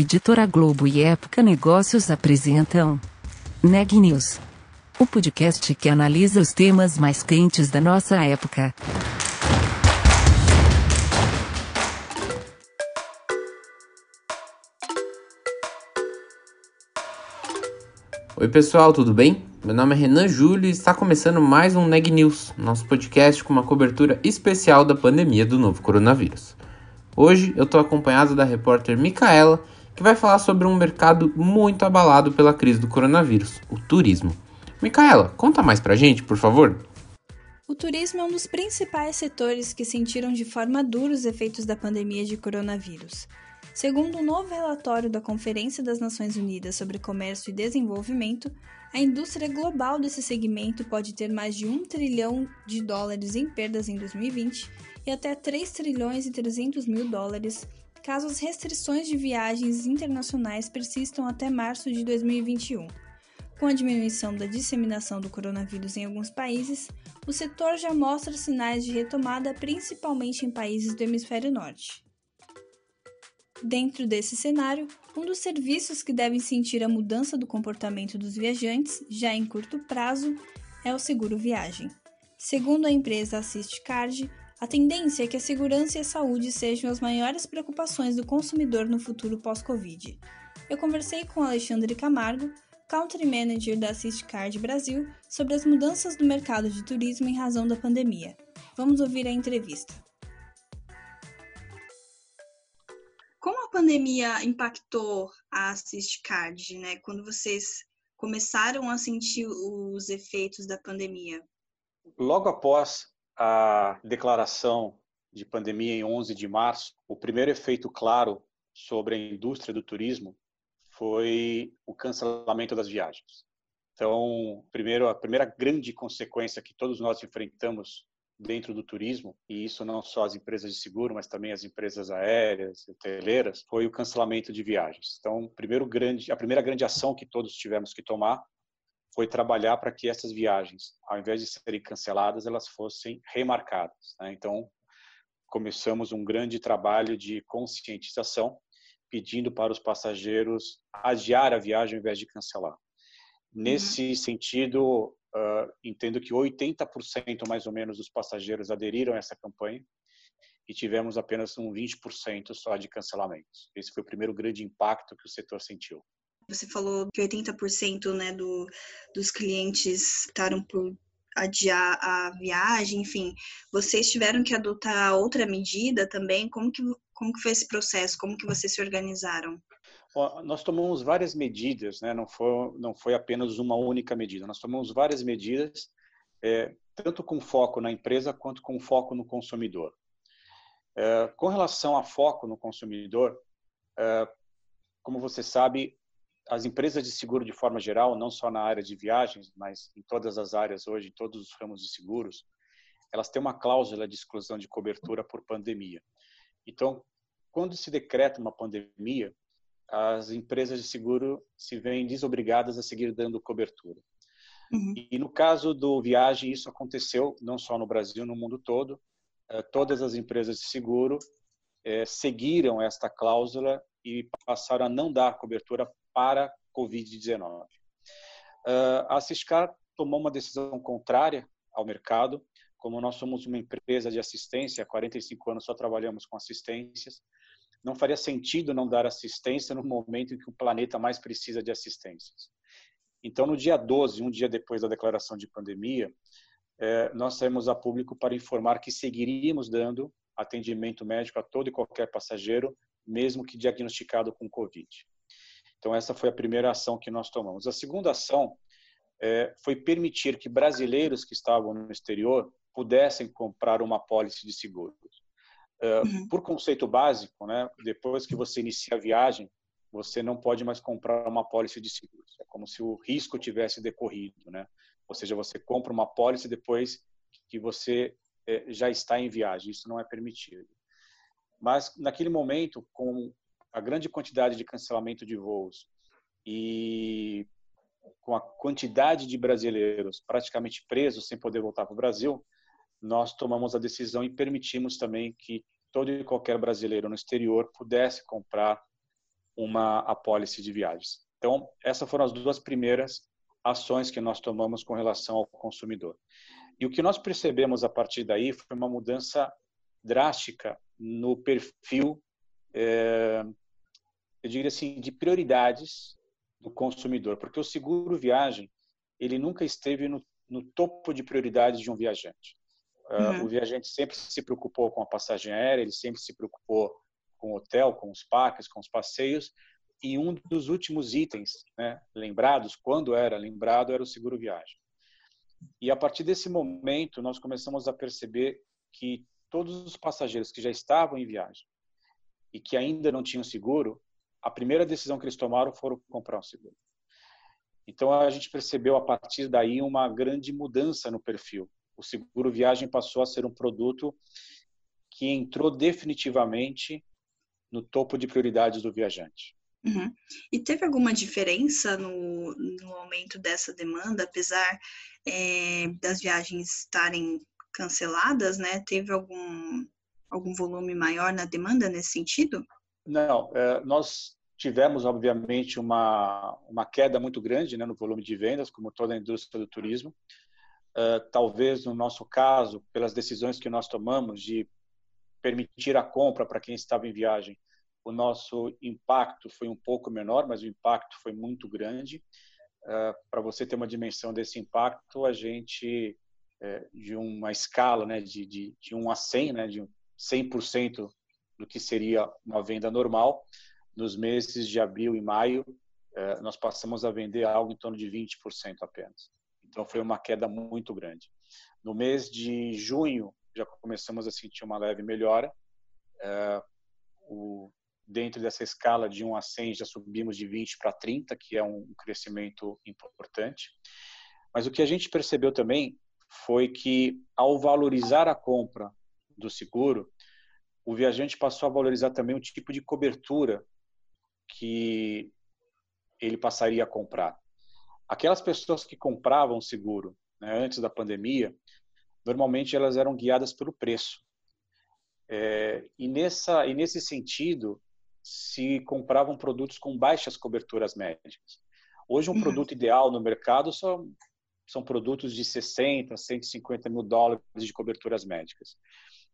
Editora Globo e Época Negócios apresentam Neg News, o podcast que analisa os temas mais quentes da nossa época. Oi pessoal, tudo bem? Meu nome é Renan Júlio e está começando mais um Neg News, nosso podcast com uma cobertura especial da pandemia do novo coronavírus. Hoje eu estou acompanhado da repórter Micaela, que vai falar sobre um mercado muito abalado pela crise do coronavírus, o turismo. Micaela, conta mais pra gente, por favor. O turismo é um dos principais setores que sentiram de forma dura os efeitos da pandemia de coronavírus. Segundo um novo relatório da Conferência das Nações Unidas sobre Comércio e Desenvolvimento, a indústria global desse segmento pode ter mais de 1 trilhão de dólares em perdas em 2020 e até 3 trilhões e 300 mil dólares caso as restrições de viagens internacionais persistam até março de 2021. Com a diminuição da disseminação do coronavírus em alguns países, o setor já mostra sinais de retomada, principalmente em países do hemisfério norte. Dentro desse cenário, um dos serviços que devem sentir a mudança do comportamento dos viajantes, já em curto prazo, é o seguro viagem. Segundo a empresa Assist Card, a tendência é que a segurança e a saúde sejam as maiores preocupações do consumidor no futuro pós-Covid. Eu conversei com Alexandre Camargo, Country Manager da Assistcard Brasil, sobre as mudanças do mercado de turismo em razão da pandemia. Vamos ouvir a entrevista. Como a pandemia impactou a Assistcard, né? Quando vocês começaram a sentir os efeitos da pandemia? Logo após a declaração de pandemia em 11 de março, o primeiro efeito claro sobre a indústria do turismo foi o cancelamento das viagens. Então, primeiro, a primeira grande consequência que todos nós enfrentamos dentro do turismo, e isso não só as empresas de seguro, mas também as empresas aéreas, hoteleiras, foi o cancelamento de viagens. Então, primeiro grande, a primeira grande ação que todos tivemos que tomar foi trabalhar para que essas viagens, ao invés de serem canceladas, elas fossem remarcadas. Né? Então, começamos um grande trabalho de conscientização, pedindo para os passageiros adiar a viagem ao invés de cancelar. Nesse uhum. sentido, uh, entendo que 80% mais ou menos dos passageiros aderiram a essa campanha e tivemos apenas um 20% só de cancelamentos. Esse foi o primeiro grande impacto que o setor sentiu. Você falou que 80% né, do, dos clientes optaram por adiar a viagem, enfim. Vocês tiveram que adotar outra medida também? Como que, como que foi esse processo? Como que vocês se organizaram? nós tomamos várias medidas, né? não, foi, não foi apenas uma única medida. Nós tomamos várias medidas, é, tanto com foco na empresa quanto com foco no consumidor. É, com relação a foco no consumidor, é, como você sabe, as empresas de seguro de forma geral, não só na área de viagens, mas em todas as áreas hoje, em todos os ramos de seguros, elas têm uma cláusula de exclusão de cobertura por pandemia. Então, quando se decreta uma pandemia, as empresas de seguro se veem desobrigadas a seguir dando cobertura. Uhum. E no caso do viagem, isso aconteceu não só no Brasil, no mundo todo. Eh, todas as empresas de seguro eh, seguiram esta cláusula e passaram a não dar cobertura para Covid-19. Uh, a Ciscar tomou uma decisão contrária ao mercado. Como nós somos uma empresa de assistência, há 45 anos só trabalhamos com assistências, não faria sentido não dar assistência no momento em que o planeta mais precisa de assistências. Então, no dia 12, um dia depois da declaração de pandemia, eh, nós saímos a público para informar que seguiríamos dando atendimento médico a todo e qualquer passageiro, mesmo que diagnosticado com Covid. Então, essa foi a primeira ação que nós tomamos. A segunda ação é, foi permitir que brasileiros que estavam no exterior pudessem comprar uma pólice de seguros. É, uhum. Por conceito básico, né, depois que você inicia a viagem, você não pode mais comprar uma pólice de seguros. É como se o risco tivesse decorrido, né? Ou seja, você compra uma pólice depois que você é, já está em viagem. Isso não é permitido. Mas naquele momento, com a grande quantidade de cancelamento de voos e com a quantidade de brasileiros praticamente presos sem poder voltar para o Brasil, nós tomamos a decisão e permitimos também que todo e qualquer brasileiro no exterior pudesse comprar uma apólice de viagens. Então, essas foram as duas primeiras ações que nós tomamos com relação ao consumidor. E o que nós percebemos a partir daí foi uma mudança drástica no perfil, é, eu diria assim, de prioridades do consumidor, porque o seguro viagem ele nunca esteve no, no topo de prioridades de um viajante. Ah, uhum. Uh, o viajante sempre se preocupou com a passagem aérea, ele sempre se preocupou com o hotel, com os parques, com os passeios, e um dos últimos itens né, lembrados, quando era lembrado, era o seguro viagem. E a partir desse momento, nós começamos a perceber que todos os passageiros que já estavam em viagem e que ainda não tinham seguro, a primeira decisão que eles tomaram foram comprar um seguro. Então a gente percebeu a partir daí uma grande mudança no perfil. O seguro viagem passou a ser um produto que entrou definitivamente no topo de prioridades do viajante. Uhum. E teve alguma diferença no, no aumento dessa demanda, apesar é, das viagens estarem canceladas, né? Teve algum, algum volume maior na demanda nesse sentido? Não, é, nós tivemos, obviamente, uma, uma queda muito grande né, no volume de vendas, como toda a indústria do turismo. Uh, talvez, no nosso caso, pelas decisões que nós tomamos de permitir a compra para quem estava em viagem, o nosso impacto foi um pouco menor, mas o impacto foi muito grande. Uh, para você ter uma dimensão desse impacto, a gente, de uma escala né, de, de, de 1 a 100, né, de 100% do que seria uma venda normal, nos meses de abril e maio, uh, nós passamos a vender algo em torno de 20% apenas. Então, foi uma queda muito grande. No mês de junho, já começamos a sentir uma leve melhora. O dentro dessa escala de 1 a 100, já subimos de 20 para 30, que é um crescimento importante. Mas o que a gente percebeu também foi que, ao valorizar a compra do seguro, o viajante passou a valorizar também o tipo de cobertura que ele passaria a comprar. Aquelas pessoas que compravam seguro né, antes da pandemia, normalmente elas eram guiadas pelo preço. É, e, nessa, e nesse sentido, se compravam produtos com baixas coberturas médicas. Hoje, um uhum. produto ideal no mercado são, são produtos de 60, 150 mil dólares de coberturas médicas.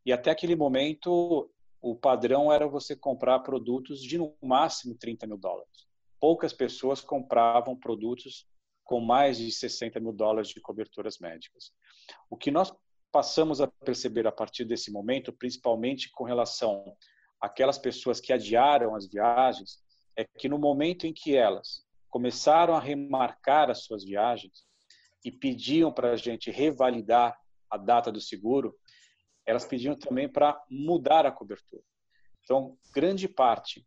E até aquele momento, o padrão era você comprar produtos de no máximo 30 mil dólares. Poucas pessoas compravam produtos com mais de 60 mil dólares de coberturas médicas. O que nós passamos a perceber a partir desse momento, principalmente com relação aquelas pessoas que adiaram as viagens é que no momento em que elas começaram a remarcar as suas viagens e pediam para a gente revalidar a data do seguro, elas pediam também para mudar a cobertura. Então, grande parte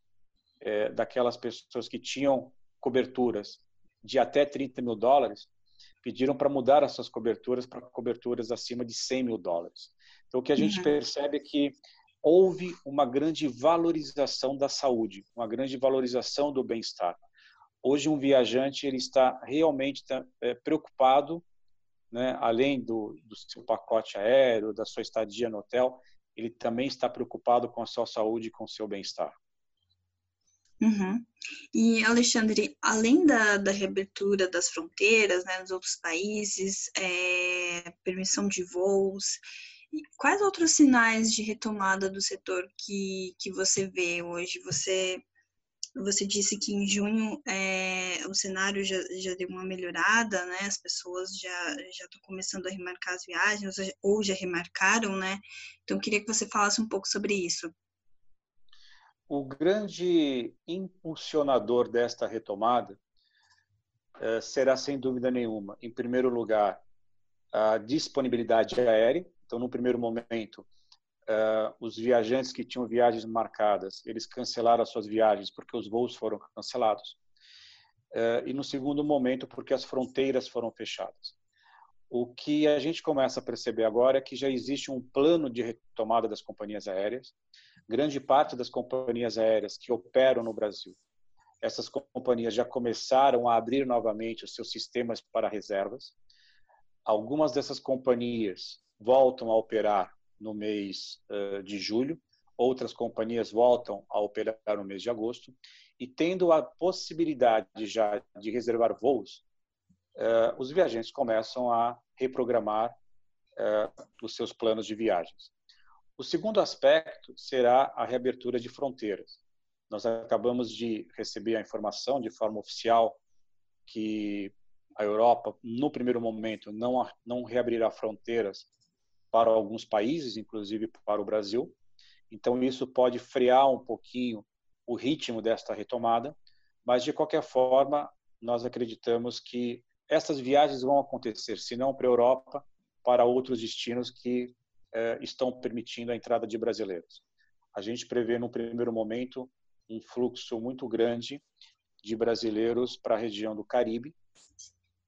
é, daquelas pessoas que tinham coberturas de até 30 mil dólares pediram para mudar as suas coberturas para coberturas acima de 100 mil dólares. Então, o que a gente uhum. percebe é que houve uma grande valorização da saúde, uma grande valorização do bem-estar. Hoje um viajante ele está realmente é, preocupado, né, além do, do seu pacote aéreo, da sua estadia no hotel, ele também está preocupado com a sua saúde e com o seu bem-estar. Uhum. E, Alexandre, além da, da reabertura das fronteiras né, nos outros países, é, permissão de voos, quais outros sinais de retomada do setor que, que você vê hoje? Você, você disse que em junho é, o cenário já, já deu uma melhorada, né? As pessoas já já estão começando a remarcar as viagens ou já remarcaram, né? Então queria que você falasse um pouco sobre isso. O grande impulsionador desta retomada é, será sem dúvida nenhuma, em primeiro lugar, a disponibilidade aérea então, no primeiro momento, uh, os viajantes que tinham viagens marcadas, eles cancelaram as suas viagens porque os voos foram cancelados. Uh, e no segundo momento, porque as fronteiras foram fechadas. O que a gente começa a perceber agora é que já existe um plano de retomada das companhias aéreas. Grande parte das companhias aéreas que operam no Brasil, essas companhias já começaram a abrir novamente os seus sistemas para reservas. Algumas dessas companhias voltam a operar no mês de julho, outras companhias voltam a operar no mês de agosto, e tendo a possibilidade já de reservar voos, os viajantes começam a reprogramar os seus planos de viagens. O segundo aspecto será a reabertura de fronteiras. Nós acabamos de receber a informação de forma oficial que a Europa, no primeiro momento, não, não reabrirá fronteiras para alguns países, inclusive para o Brasil. Então, isso pode frear um pouquinho o ritmo desta retomada, mas, de qualquer forma, nós acreditamos que essas viagens vão acontecer, se não para a Europa, para outros destinos que eh, estão permitindo a entrada de brasileiros. A gente prevê, no primeiro momento, um fluxo muito grande de brasileiros para a região do Caribe.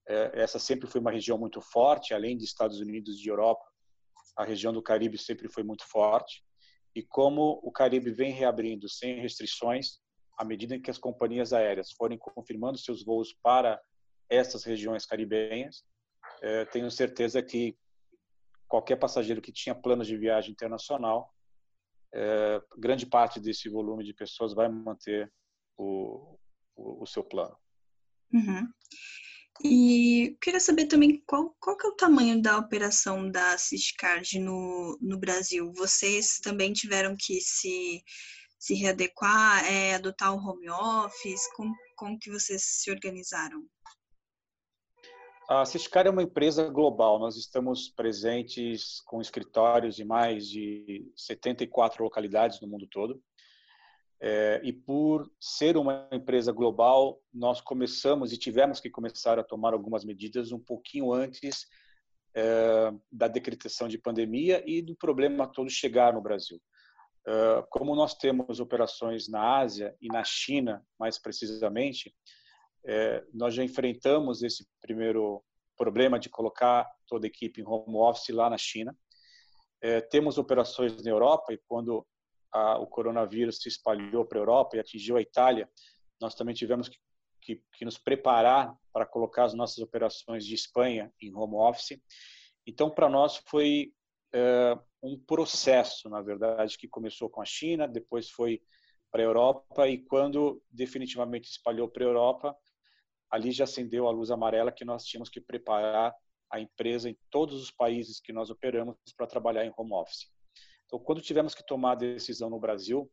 Eh, essa sempre foi uma região muito forte, além de Estados Unidos e Europa, a região do Caribe sempre foi muito forte. E como o Caribe vem reabrindo sem restrições, à medida que as companhias aéreas forem confirmando seus voos para essas regiões caribenhas, eh, tenho certeza que qualquer passageiro que tinha planos de viagem internacional, eh, grande parte desse volume de pessoas vai manter o, o, o seu plano. Uhum. E queria saber também qual, qual que é o tamanho da operação da Ciscard no, no Brasil. Vocês também tiveram que se, se readequar, é, adotar o home office? Como, como que vocês se organizaram? A Ciscar é uma empresa global. Nós estamos presentes com escritórios em mais de 74 localidades no mundo todo. É, e por ser uma empresa global, nós começamos e tivemos que começar a tomar algumas medidas um pouquinho antes é, da decretação de pandemia e do problema todo chegar no Brasil. É, como nós temos operações na Ásia e na China, mais precisamente, nós já enfrentamos esse primeiro problema de colocar toda a equipe em home office lá na China. Temos operações na Europa e quando a, o coronavírus se espalhou para a Europa e atingiu a Itália, nós também tivemos que, que, que nos preparar para colocar as nossas operações de Espanha em home office. Então, para nós foi é, um processo, na verdade, que começou com a China, depois foi para a Europa e quando definitivamente espalhou para a Europa, ali já acendeu a luz amarela que nós tínhamos que preparar a empresa em todos os países que nós operamos para trabalhar em home office. Então, quando tivemos que tomar a decisão no Brasil,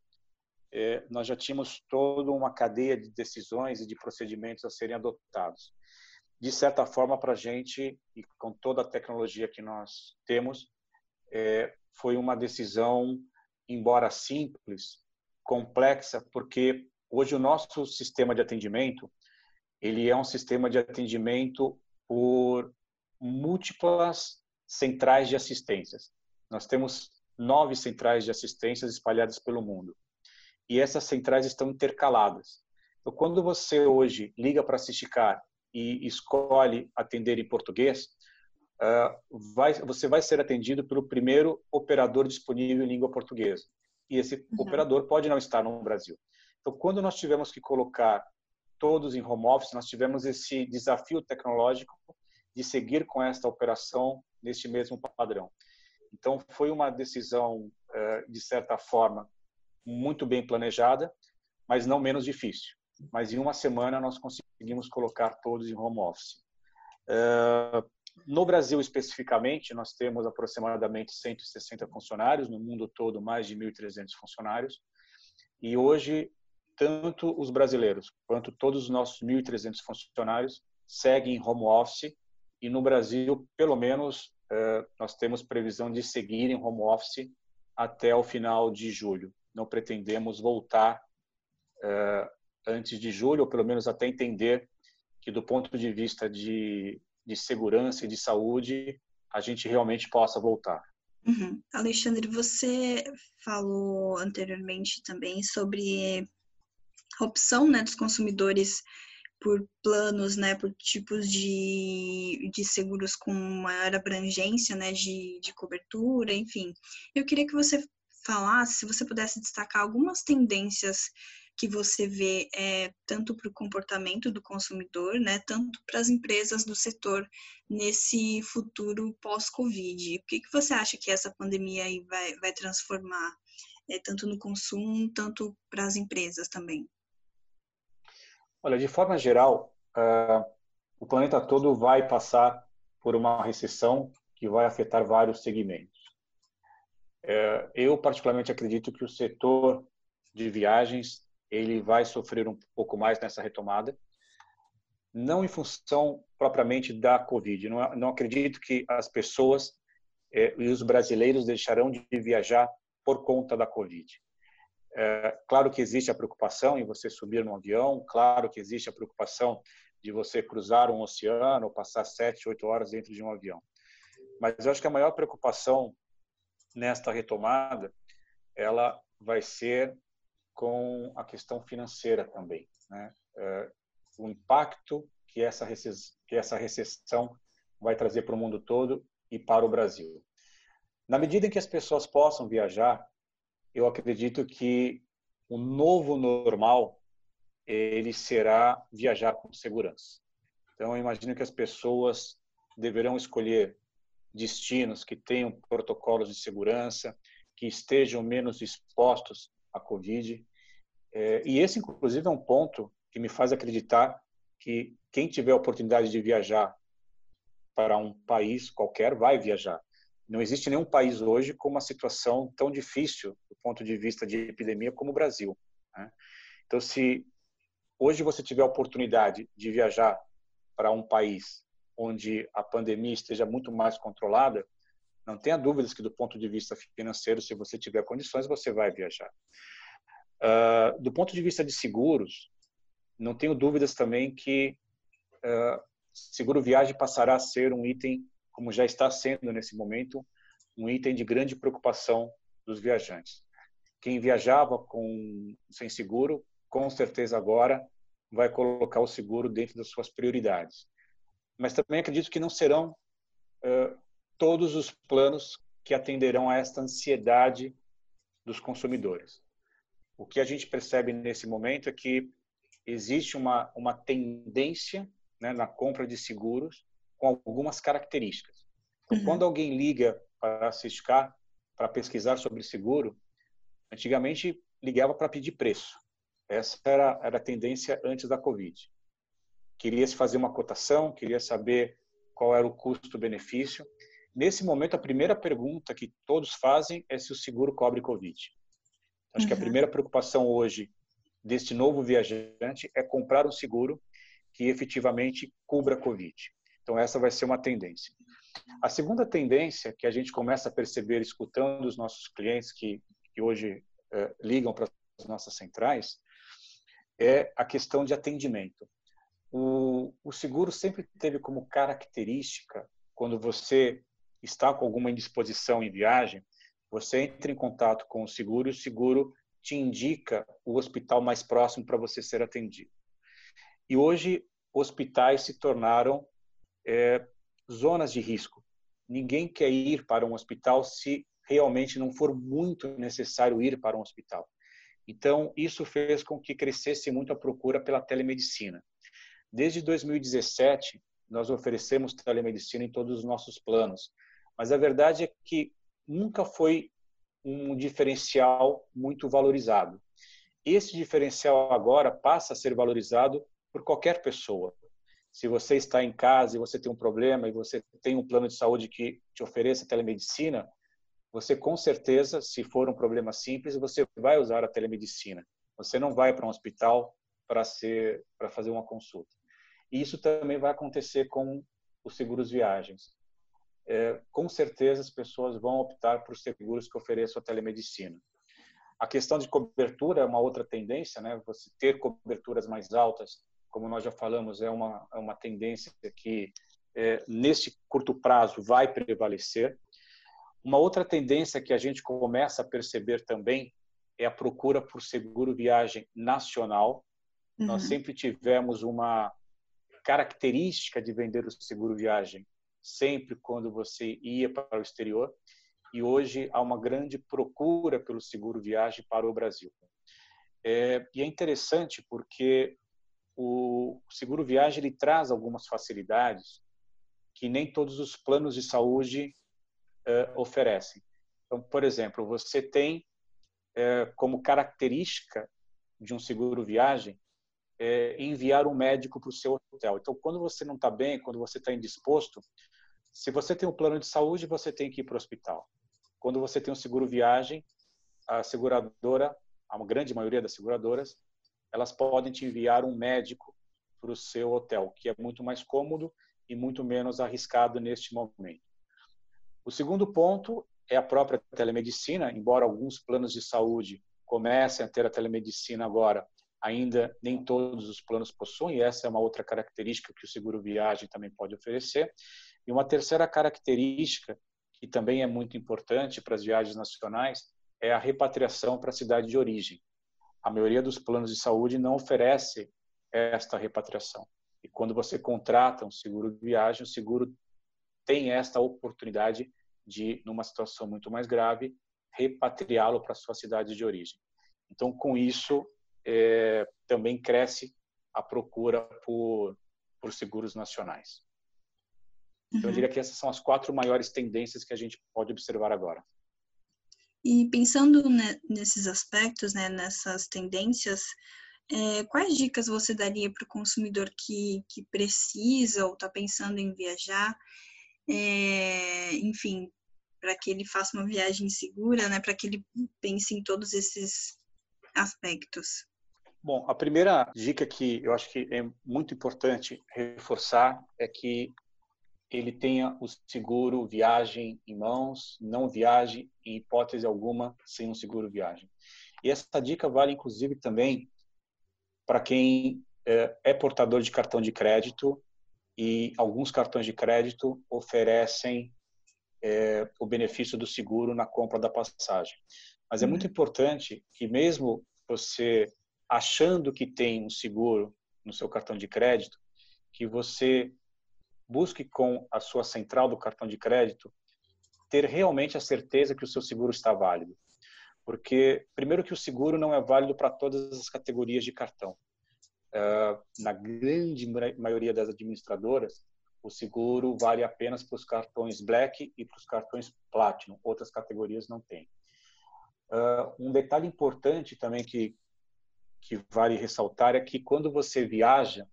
é, nós já tínhamos toda uma cadeia de decisões e de procedimentos a serem adotados. De certa forma, para a gente, e com toda a tecnologia que nós temos, é, foi uma decisão, embora simples, complexa, porque hoje o nosso sistema de atendimento ele é um sistema de atendimento por múltiplas centrais de assistências. Nós temos nove centrais de assistências espalhadas pelo mundo. E essas centrais estão intercaladas. Então, quando você hoje liga para a Cisticar e escolhe atender em português, uh, vai, você vai ser atendido pelo primeiro operador disponível em língua portuguesa. E esse uhum. operador pode não estar no Brasil. Então, quando nós tivemos que colocar todos em home office, nós tivemos esse desafio tecnológico de seguir com esta operação neste mesmo padrão. Então, foi uma decisão, eh, de certa forma, muito bem planejada, mas não menos difícil. Mas em uma semana nós conseguimos colocar todos em home office. Eh, no Brasil, especificamente, nós temos aproximadamente 160 funcionários, no mundo todo, mais de 1.300 funcionários. E hoje tanto os brasileiros quanto todos os nossos 1.300 funcionários seguem em home office e no Brasil, pelo menos, nós temos previsão de seguir em home office até o final de julho. Não pretendemos voltar eh, antes de julho, ou pelo menos até entender que, do ponto de vista de, de segurança e de saúde, a gente realmente possa voltar. Uhum. Alexandre, você falou anteriormente também sobre opção né, dos consumidores por planos, né, por tipos de, de seguros com maior abrangência, né, de, de cobertura, enfim. Eu queria que você falasse, se você pudesse destacar algumas tendências que você vê é, tanto para o comportamento do consumidor, né, tanto para as empresas do setor nesse futuro pós-Covid. O que, que você acha que essa pandemia aí vai, vai transformar é, tanto no consumo, tanto para as empresas também? Olha, de forma geral, uh, o planeta todo vai passar por uma recessão que vai afetar vários segmentos. Uh, eu particularmente acredito que o setor de viagens ele vai sofrer um pouco mais nessa retomada, não em função propriamente da Covid. Não, não acredito que as pessoas eh, e os brasileiros deixarão de viajar por conta da Covid. É, claro que existe a preocupação em você subir num avião, claro que existe a preocupação de você cruzar um oceano passar sete, oito horas dentro de um avião. Mas eu acho que a maior preocupação nesta retomada, ela vai ser com a questão financeira também, né? É, o impacto que essa que essa recessão vai trazer para o mundo todo e para o Brasil. Na medida em que as pessoas possam viajar, eu acredito que o novo normal ele será viajar com segurança. Então, eu imagino que as pessoas deverão escolher destinos que tenham protocolos de segurança, que estejam menos expostos à Covid. É, e esse, inclusive, é um ponto que me faz acreditar que quem tiver a oportunidade de viajar para um país qualquer vai viajar. Não existe nenhum país hoje com uma situação tão difícil do ponto de vista de epidemia como o Brasil. Né? Então, se hoje você tiver a oportunidade de viajar para um país onde a pandemia esteja muito mais controlada, não tenha dúvidas que do ponto de vista financeiro, se você tiver condições, você vai viajar. Uh, do ponto de vista de seguros, não tenho dúvidas também que uh, seguro viagem passará a ser um item como já está sendo nesse momento, um item de grande preocupação dos viajantes. Quem viajava com sem seguro, com certeza agora vai colocar o seguro dentro das suas prioridades. Mas também acredito que não serão uh, todos os planos que atenderão a esta ansiedade dos consumidores. O que a gente percebe nesse momento é que existe uma, uma tendência né, na compra de seguros com algumas características. Então, uhum. quando alguém liga para Ciscar para pesquisar sobre seguro, antigamente ligava para pedir preço. Essa era, era a tendência antes da Covid. Queria se fazer uma cotação, queria saber qual era o custo-benefício. Nesse momento, a primeira pergunta que todos fazem é se o seguro cobre Covid. Acho uhum. que a uhum. primeira preocupação hoje deste novo viajante é comprar um seguro que efetivamente cubra Covid. Então, essa vai ser uma tendência. A segunda tendência que a gente começa a perceber escutando os nossos clientes que, que hoje eh, ligam para as nossas centrais é a questão de atendimento. O, o seguro sempre teve como característica, quando você está com alguma indisposição em viagem, você entra em contato com o seguro e o seguro te indica o hospital mais próximo para você ser atendido. E hoje, hospitais se tornaram é, zonas de risco. Ninguém quer ir para um hospital se realmente não for muito necessário ir para um hospital. Então, isso fez com que crescesse muito a procura pela telemedicina. Desde 2017, nós oferecemos telemedicina em todos os nossos planos, mas a verdade é que nunca foi um diferencial muito valorizado. Esse diferencial agora passa a ser valorizado por qualquer pessoa. Se você está em casa e você tem um problema e você tem um plano de saúde que te ofereça telemedicina, você com certeza, se for um problema simples, você vai usar a telemedicina. Você não vai para um hospital para ser para fazer uma consulta. E isso também vai acontecer com os seguros viagens. É, com certeza as pessoas vão optar por seguros que ofereçam a telemedicina. A questão de cobertura é uma outra tendência, né? Você ter coberturas mais altas como nós já falamos, é uma, é uma tendência que, é, neste curto prazo, vai prevalecer. Uma outra tendência que a gente começa a perceber também é a procura por seguro viagem nacional. Uhum. Nós sempre tivemos uma característica de vender o seguro viagem sempre quando você ia para o exterior e hoje há uma grande procura pelo seguro viagem para o Brasil. É, e é interessante porque o seguro viagem ele traz algumas facilidades que nem todos os planos de saúde uh, oferecem. Então, por exemplo, você tem é, como característica de um seguro viagem é, enviar um médico para o seu hotel. Então, quando você não está bem, quando você está indisposto, se você tem um plano de saúde, você tem que ir para o hospital. Quando você tem um seguro viagem, a seguradora, a grande maioria das seguradoras, elas podem te enviar um médico para o seu hotel, que é muito mais cômodo e muito menos arriscado neste momento. O segundo ponto é a própria telemedicina, embora alguns planos de saúde comecem a ter a telemedicina agora, ainda nem todos os planos possuem, e essa é uma outra característica que o seguro viagem também pode oferecer. E uma terceira característica, que também é muito importante para as viagens nacionais, é a repatriação para a cidade de origem. A maioria dos planos de saúde não oferece esta repatriação. E quando você contrata um seguro de viagem, o seguro tem esta oportunidade de, numa situação muito mais grave, repatriá-lo para sua cidade de origem. Então, com isso, é, também cresce a procura por, por seguros nacionais. Então, eu uhum. diria que essas são as quatro maiores tendências que a gente pode observar agora. E pensando nesses aspectos, né, nessas tendências, é, quais dicas você daria para o consumidor que, que precisa ou está pensando em viajar? É, enfim, para que ele faça uma viagem segura, né, para que ele pense em todos esses aspectos. Bom, a primeira dica que eu acho que é muito importante reforçar é que ele tenha o seguro viagem em mãos, não viaje em hipótese alguma sem um seguro viagem. E essa dica vale inclusive também para quem é, é portador de cartão de crédito e alguns cartões de crédito oferecem é, o benefício do seguro na compra da passagem. Mas é muito uhum. importante que mesmo você achando que tem um seguro no seu cartão de crédito, que você busque com a sua central do cartão de crédito ter realmente a certeza que o seu seguro está válido. Porque, primeiro, que o seguro não é válido para todas as categorias de cartão. Uh, na grande maioria das administradoras, o seguro vale apenas para os cartões Black e para os cartões Platinum. Outras categorias não têm. Uh, um detalhe importante também que, que vale ressaltar é que quando você viaja,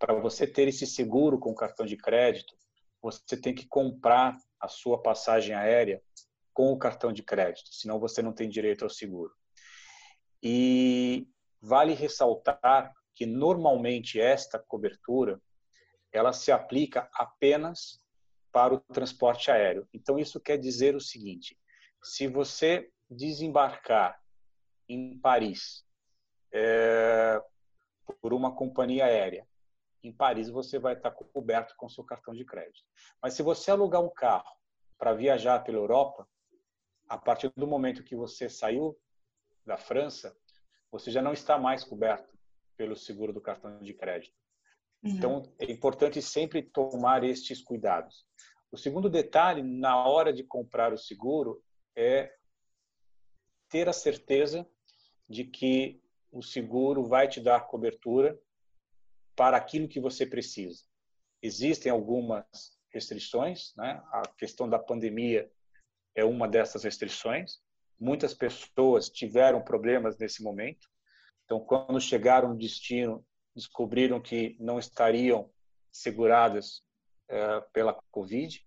para você ter esse seguro com cartão de crédito, você tem que comprar a sua passagem aérea com o cartão de crédito, senão você não tem direito ao seguro. E vale ressaltar que normalmente esta cobertura ela se aplica apenas para o transporte aéreo. Então isso quer dizer o seguinte: se você desembarcar em Paris é, por uma companhia aérea em Paris você vai estar coberto com seu cartão de crédito. Mas se você alugar um carro para viajar pela Europa, a partir do momento que você saiu da França, você já não está mais coberto pelo seguro do cartão de crédito. Uhum. Então, é importante sempre tomar estes cuidados. O segundo detalhe, na hora de comprar o seguro, é ter a certeza de que o seguro vai te dar cobertura para aquilo que você precisa. Existem algumas restrições, né? A questão da pandemia é uma dessas restrições. Muitas pessoas tiveram problemas nesse momento. Então, quando chegaram no destino, descobriram que não estariam seguradas é, pela Covid.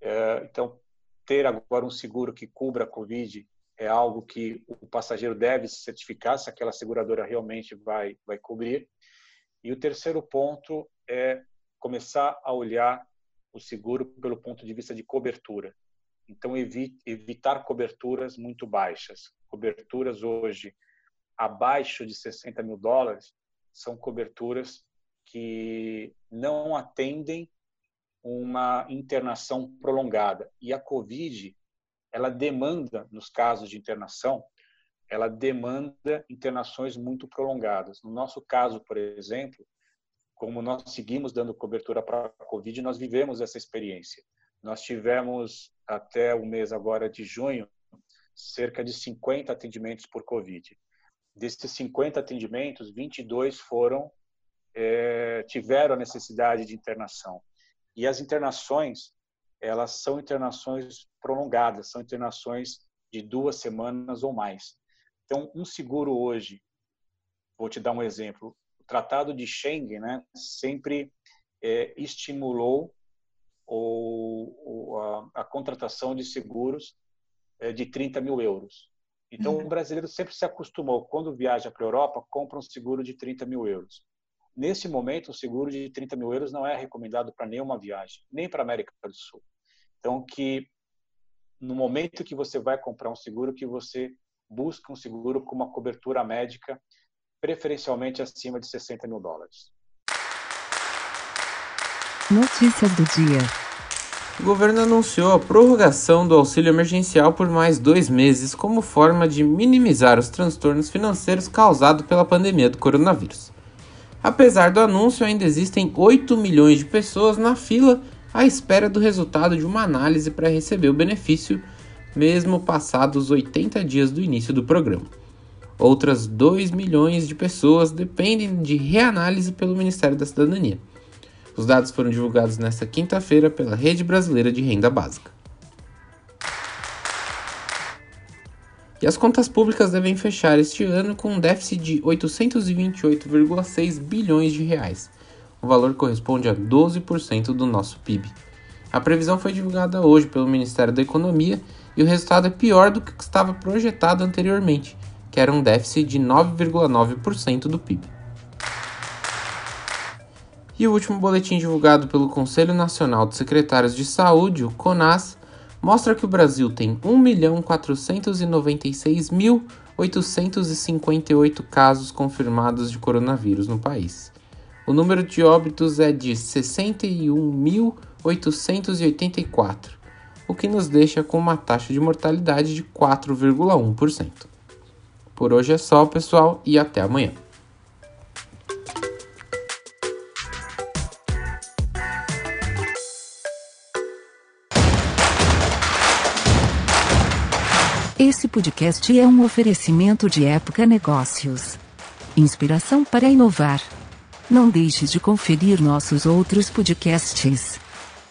É, então, ter agora um seguro que cubra a Covid é algo que o passageiro deve se certificar se aquela seguradora realmente vai vai cobrir. E o terceiro ponto é começar a olhar o seguro pelo ponto de vista de cobertura. Então, evitar coberturas muito baixas. Coberturas hoje abaixo de 60 mil dólares são coberturas que não atendem uma internação prolongada. E a COVID, ela demanda, nos casos de internação, ela demanda internações muito prolongadas. No nosso caso, por exemplo, como nós seguimos dando cobertura para a Covid, nós vivemos essa experiência. Nós tivemos, até o mês agora de junho, cerca de 50 atendimentos por Covid. Desses 50 atendimentos, 22 foram é, tiveram a necessidade de internação. E as internações, elas são internações prolongadas, são internações de duas semanas ou mais. Então, um seguro hoje, vou te dar um exemplo, o Tratado de Schengen né, sempre é, estimulou ou, a, a, contratação de seguros é, de 30 mil euros. Então, uhum. o brasileiro sempre se acostumou, quando viaja para a Europa, compra um seguro de 30 mil euros. Nesse momento, o seguro de 30 mil euros não é recomendado para nenhuma viagem, nem para a América do Sul. Então, que no momento que você vai comprar um seguro, que você busca um seguro com uma cobertura médica, preferencialmente acima de 60 mil dólares. Notícia do dia. O governo anunciou a prorrogação do auxílio emergencial por mais dois meses como forma de minimizar os transtornos financeiros causados pela pandemia do coronavírus. Apesar do anúncio, ainda existem 8 milhões de pessoas na fila à espera do resultado de uma análise para receber o benefício, mesmo passados 80 dias do início do programa. Outras 2 milhões de pessoas dependem de reanálise pelo Ministério da Cidadania. Os dados foram divulgados nesta quinta-feira pela Rede Brasileira de Renda Básica. E as contas públicas devem fechar este ano com um déficit de 828,6 bilhões de reais. O valor corresponde a 12% do nosso PIB. A previsão foi divulgada hoje pelo Ministério da Economia e o resultado é pior do que estava projetado anteriormente, que era um déficit de 9,9% do PIB. E o último boletim divulgado pelo Conselho Nacional de Secretários de Saúde, o CONAS, mostra que o Brasil tem 1.496.858 casos confirmados de coronavírus no país. O número de óbitos é de 61.884, o que nos deixa com uma taxa de mortalidade de 4,1%. Por hoje é só, pessoal, e até amanhã. Esse podcast é um oferecimento de Época Negócios. Inspiração para inovar. Não deixe de conferir nossos outros podcasts.